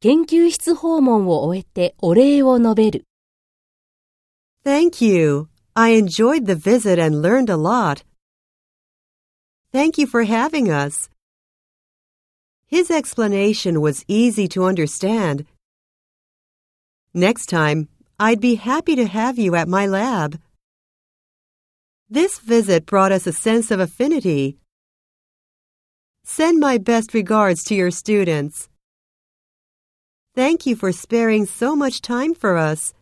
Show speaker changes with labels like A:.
A: 研究室訪問を終えてお礼を述べる。
B: Thank you. I enjoyed the visit and learned a lot. Thank you for having us. His explanation was easy to understand. Next time, I'd be happy to have you at my lab. This visit brought us a sense of affinity. Send my best regards to your students. Thank you for sparing so much time for us.